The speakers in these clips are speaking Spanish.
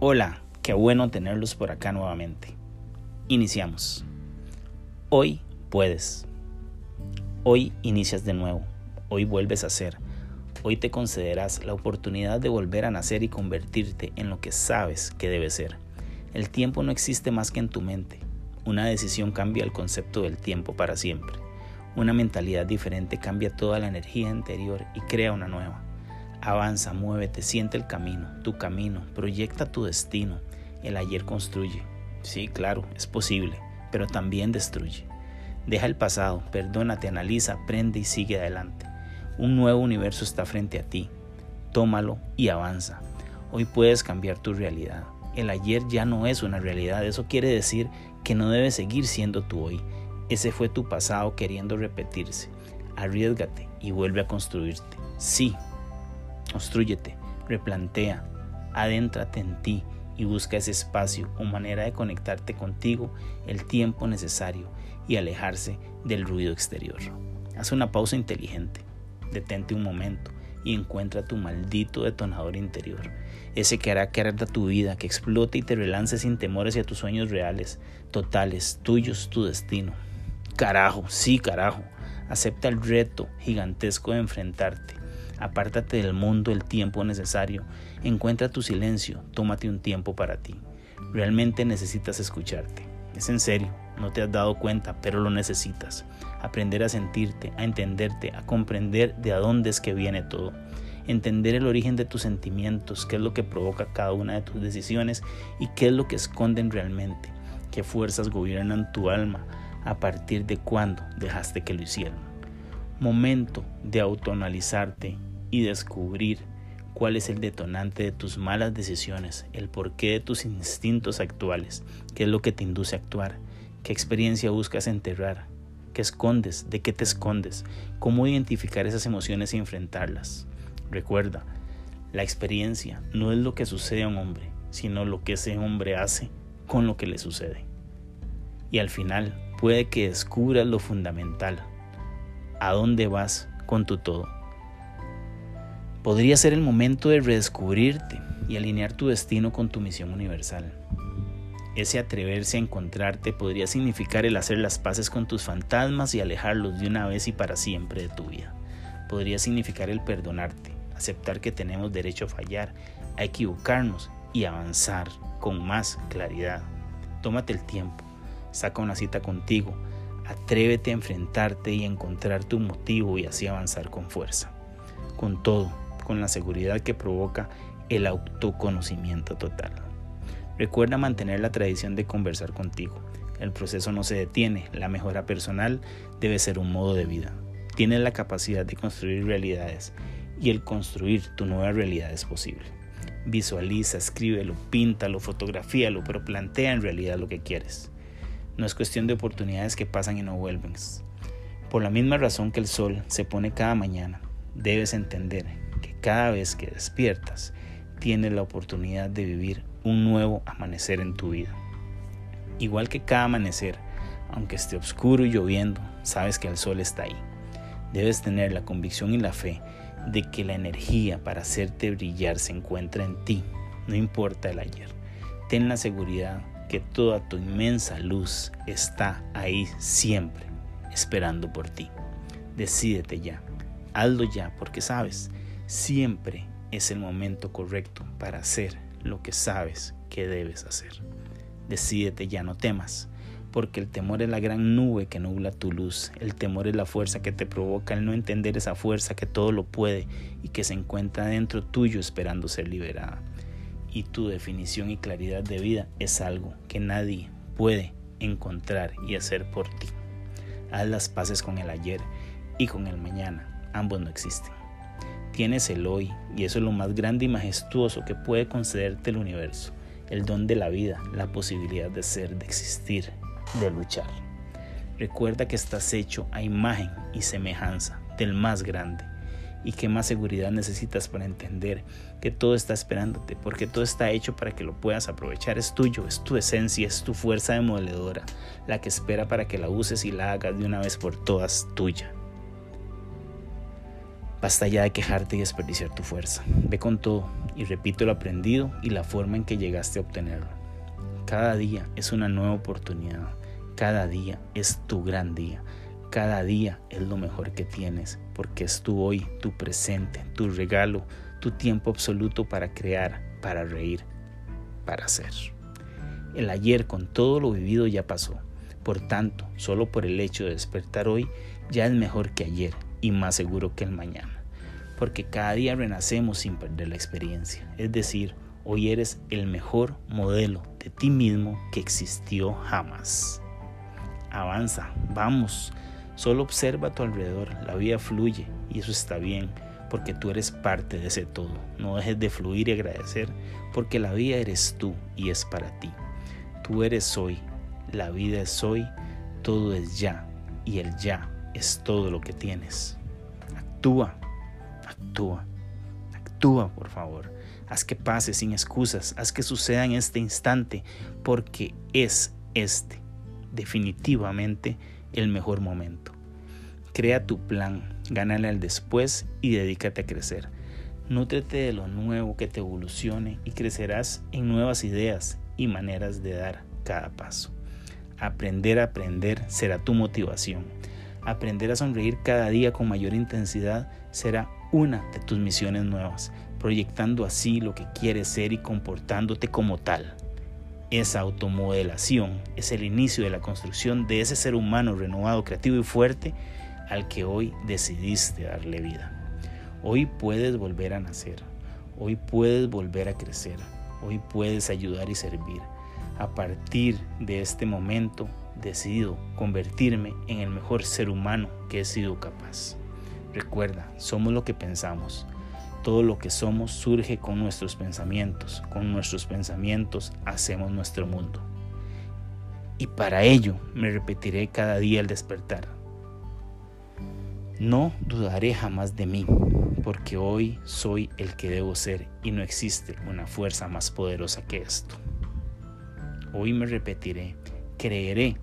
Hola, qué bueno tenerlos por acá nuevamente. Iniciamos. Hoy puedes. Hoy inicias de nuevo. Hoy vuelves a ser. Hoy te concederás la oportunidad de volver a nacer y convertirte en lo que sabes que debe ser. El tiempo no existe más que en tu mente. Una decisión cambia el concepto del tiempo para siempre. Una mentalidad diferente cambia toda la energía interior y crea una nueva. Avanza, muévete, siente el camino, tu camino, proyecta tu destino. El ayer construye. Sí, claro, es posible, pero también destruye. Deja el pasado, perdónate, analiza, aprende y sigue adelante. Un nuevo universo está frente a ti. Tómalo y avanza. Hoy puedes cambiar tu realidad. El ayer ya no es una realidad. Eso quiere decir que no debes seguir siendo tú hoy. Ese fue tu pasado queriendo repetirse. Arriesgate y vuelve a construirte. Sí, construyete, replantea, adéntrate en ti y busca ese espacio o manera de conectarte contigo el tiempo necesario y alejarse del ruido exterior. Haz una pausa inteligente, detente un momento y encuentra tu maldito detonador interior, ese que hará que arda tu vida, que explote y te relance sin temores hacia tus sueños reales, totales, tuyos, tu destino. Carajo, sí, carajo, acepta el reto gigantesco de enfrentarte. Apártate del mundo el tiempo necesario. Encuentra tu silencio. Tómate un tiempo para ti. Realmente necesitas escucharte. Es en serio, no te has dado cuenta, pero lo necesitas. Aprender a sentirte, a entenderte, a comprender de a dónde es que viene todo. Entender el origen de tus sentimientos, qué es lo que provoca cada una de tus decisiones y qué es lo que esconden realmente. Qué fuerzas gobiernan tu alma a partir de cuándo dejaste que lo hicieran. Momento de autoanalizarte y descubrir cuál es el detonante de tus malas decisiones, el porqué de tus instintos actuales, qué es lo que te induce a actuar, qué experiencia buscas enterrar, qué escondes, de qué te escondes, cómo identificar esas emociones y enfrentarlas. Recuerda, la experiencia no es lo que sucede a un hombre, sino lo que ese hombre hace con lo que le sucede. Y al final puede que descubras lo fundamental, a dónde vas con tu todo. Podría ser el momento de redescubrirte y alinear tu destino con tu misión universal. Ese atreverse a encontrarte podría significar el hacer las paces con tus fantasmas y alejarlos de una vez y para siempre de tu vida. Podría significar el perdonarte, aceptar que tenemos derecho a fallar, a equivocarnos y avanzar con más claridad. Tómate el tiempo, saca una cita contigo, atrévete a enfrentarte y encontrar tu motivo y así avanzar con fuerza. Con todo, con la seguridad que provoca el autoconocimiento total. Recuerda mantener la tradición de conversar contigo. El proceso no se detiene, la mejora personal debe ser un modo de vida. Tienes la capacidad de construir realidades y el construir tu nueva realidad es posible. Visualiza, escríbelo, píntalo, fotografíalo, pero plantea en realidad lo que quieres. No es cuestión de oportunidades que pasan y no vuelven. Por la misma razón que el sol se pone cada mañana, debes entender cada vez que despiertas tienes la oportunidad de vivir un nuevo amanecer en tu vida. Igual que cada amanecer, aunque esté oscuro y lloviendo, sabes que el sol está ahí. Debes tener la convicción y la fe de que la energía para hacerte brillar se encuentra en ti, no importa el ayer. Ten la seguridad que toda tu inmensa luz está ahí siempre, esperando por ti. Decídete ya, hazlo ya, porque sabes, Siempre es el momento correcto para hacer lo que sabes que debes hacer. Decídete ya, no temas, porque el temor es la gran nube que nubla tu luz. El temor es la fuerza que te provoca el no entender esa fuerza que todo lo puede y que se encuentra dentro tuyo esperando ser liberada. Y tu definición y claridad de vida es algo que nadie puede encontrar y hacer por ti. Haz las paces con el ayer y con el mañana. Ambos no existen. Tienes el hoy y eso es lo más grande y majestuoso que puede concederte el universo, el don de la vida, la posibilidad de ser, de existir, de luchar. Recuerda que estás hecho a imagen y semejanza del más grande y que más seguridad necesitas para entender que todo está esperándote, porque todo está hecho para que lo puedas aprovechar. Es tuyo, es tu esencia, es tu fuerza demoledora, la que espera para que la uses y la hagas de una vez por todas tuya. Basta ya de quejarte y desperdiciar tu fuerza. Ve con todo y repito lo aprendido y la forma en que llegaste a obtenerlo. Cada día es una nueva oportunidad. Cada día es tu gran día. Cada día es lo mejor que tienes porque es tu hoy, tu presente, tu regalo, tu tiempo absoluto para crear, para reír, para ser. El ayer con todo lo vivido ya pasó. Por tanto, solo por el hecho de despertar hoy ya es mejor que ayer y más seguro que el mañana. Porque cada día renacemos sin perder la experiencia. Es decir, hoy eres el mejor modelo de ti mismo que existió jamás. Avanza, vamos. Solo observa a tu alrededor, la vida fluye y eso está bien, porque tú eres parte de ese todo. No dejes de fluir y agradecer, porque la vida eres tú y es para ti. Tú eres hoy, la vida es hoy, todo es ya y el ya es todo lo que tienes. Actúa, actúa, actúa por favor. Haz que pase sin excusas, haz que suceda en este instante, porque es este definitivamente el mejor momento. Crea tu plan, gánale al después y dedícate a crecer. Nútrete de lo nuevo que te evolucione y crecerás en nuevas ideas y maneras de dar cada paso. Aprender a aprender será tu motivación. Aprender a sonreír cada día con mayor intensidad será una de tus misiones nuevas, proyectando así lo que quieres ser y comportándote como tal. Esa automodelación es el inicio de la construcción de ese ser humano renovado, creativo y fuerte al que hoy decidiste darle vida. Hoy puedes volver a nacer, hoy puedes volver a crecer, hoy puedes ayudar y servir. A partir de este momento decido convertirme en el mejor ser humano que he sido capaz. Recuerda, somos lo que pensamos. Todo lo que somos surge con nuestros pensamientos. Con nuestros pensamientos hacemos nuestro mundo. Y para ello me repetiré cada día al despertar. No dudaré jamás de mí, porque hoy soy el que debo ser y no existe una fuerza más poderosa que esto. Hoy me repetiré, creeré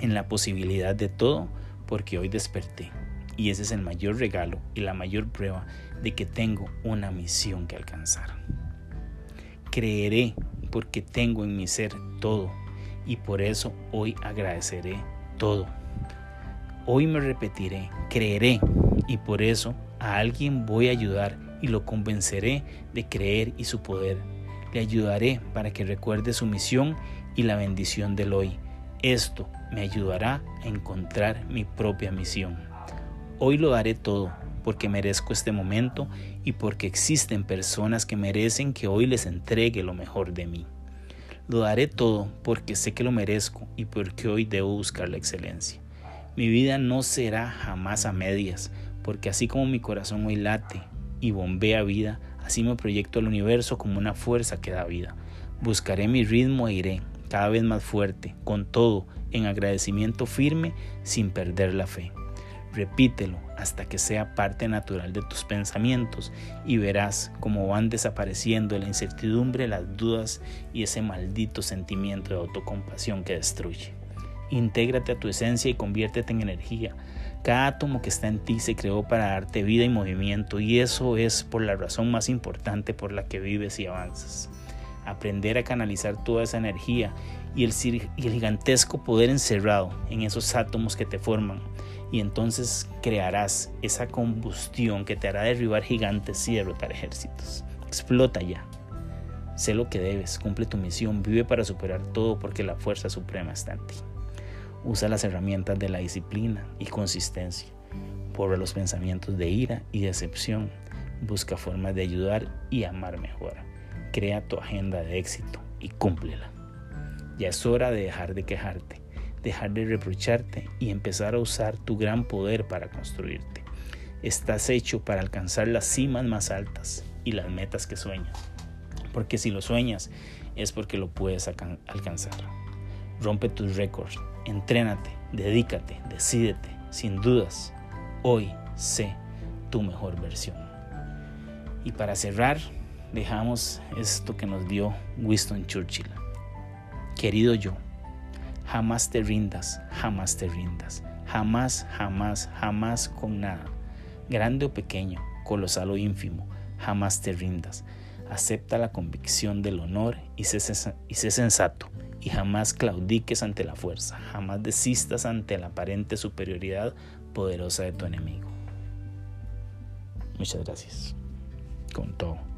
en la posibilidad de todo, porque hoy desperté. Y ese es el mayor regalo y la mayor prueba de que tengo una misión que alcanzar. Creeré porque tengo en mi ser todo y por eso hoy agradeceré todo. Hoy me repetiré, creeré y por eso a alguien voy a ayudar y lo convenceré de creer y su poder. Le ayudaré para que recuerde su misión y la bendición del hoy. Esto me ayudará a encontrar mi propia misión. Hoy lo daré todo porque merezco este momento y porque existen personas que merecen que hoy les entregue lo mejor de mí. Lo daré todo porque sé que lo merezco y porque hoy debo buscar la excelencia. Mi vida no será jamás a medias, porque así como mi corazón hoy late y bombea vida, así me proyecto al universo como una fuerza que da vida. Buscaré mi ritmo e iré cada vez más fuerte, con todo, en agradecimiento firme, sin perder la fe. Repítelo hasta que sea parte natural de tus pensamientos y verás cómo van desapareciendo la incertidumbre, las dudas y ese maldito sentimiento de autocompasión que destruye. Intégrate a tu esencia y conviértete en energía. Cada átomo que está en ti se creó para darte vida y movimiento y eso es por la razón más importante por la que vives y avanzas. Aprender a canalizar toda esa energía y el, gigantesco poder encerrado en esos átomos que te forman y entonces crearás esa combustión que te hará derribar gigantes y derrotar ejércitos. Explota ya. Sé lo que debes, cumple tu misión, vive para superar todo porque la fuerza suprema está en ti. Usa las herramientas de la disciplina y consistencia. Borra los pensamientos de ira y decepción. Busca formas de ayudar y amar mejor. Crea tu agenda de éxito y cúmplela. Ya es hora de dejar de quejarte dejar de reprocharte y empezar a usar tu gran poder para construirte. Estás hecho para alcanzar las cimas más altas y las metas que sueñas. Porque si lo sueñas es porque lo puedes alcanzar. Rompe tus récords, entrénate, dedícate, decídete, sin dudas. Hoy sé tu mejor versión. Y para cerrar, dejamos esto que nos dio Winston Churchill. Querido yo, Jamás te rindas, jamás te rindas. Jamás, jamás, jamás con nada. grande o pequeño, colosal o ínfimo, jamás te rindas. Acepta la convicción del honor y sé, sensato, y jamás claudiques ante la fuerza, jamás desistas ante la aparente superioridad poderosa de tu enemigo. Muchas gracias. Con todo.